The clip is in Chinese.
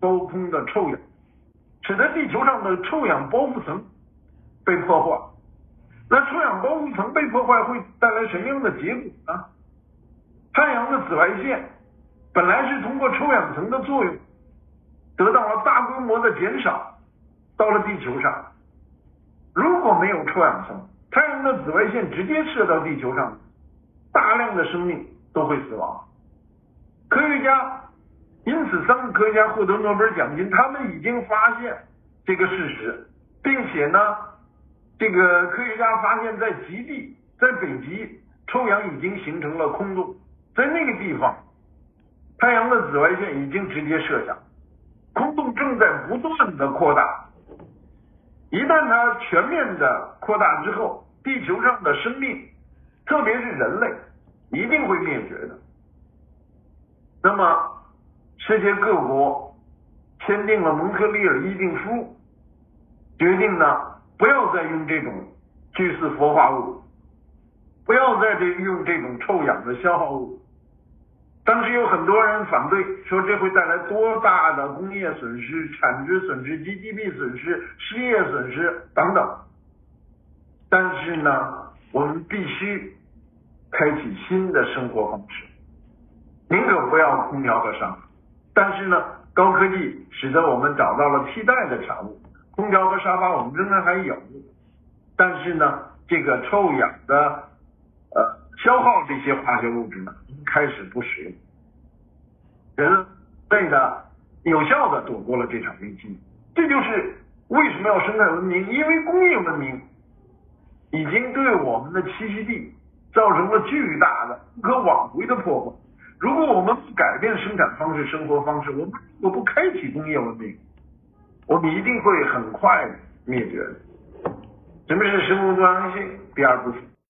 高空的臭氧，使得地球上的臭氧包覆层被破坏。那臭氧包覆层被破坏会带来什么样的结果呢？太阳的紫外线本来是通过臭氧层的作用得到了大规模的减少，到了地球上，如果没有臭氧层，太阳的紫外线直接射到地球上，大量的生命都会死亡。科学家因此，三个科学家获得诺贝尔奖金，他们已经发现这个事实，并且呢，这个科学家发现，在极地，在北极，臭氧已经形成了空洞，在那个地方，太阳的紫外线已经直接射下，空洞正在不断的扩大。一旦它全面的扩大之后，地球上的生命，特别是人类，一定会灭绝的。那么，世界各国签订了蒙特利尔议定书，决定呢不要再用这种聚四氟化物，不要再这用这种臭氧的消耗物。当时有很多人反对，说这会带来多大的工业损失、产值损失、GDP 损失、失业损失等等。但是呢，我们必须开启新的生活方式。宁可不要空调和沙发，但是呢，高科技使得我们找到了替代的产物。空调和沙发我们仍然还有，但是呢，这个臭氧的呃消耗这些化学物质呢，开始不使用，人类的有效的躲过了这场危机。这就是为什么要生态文明，因为工业文明已经对我们的栖息地造成了巨大的不可挽回的破坏。如果我们不改变生产方式、生活方式，我们如果不开启工业文明，我们一定会很快灭绝的。什么是生物多样性？第二部分。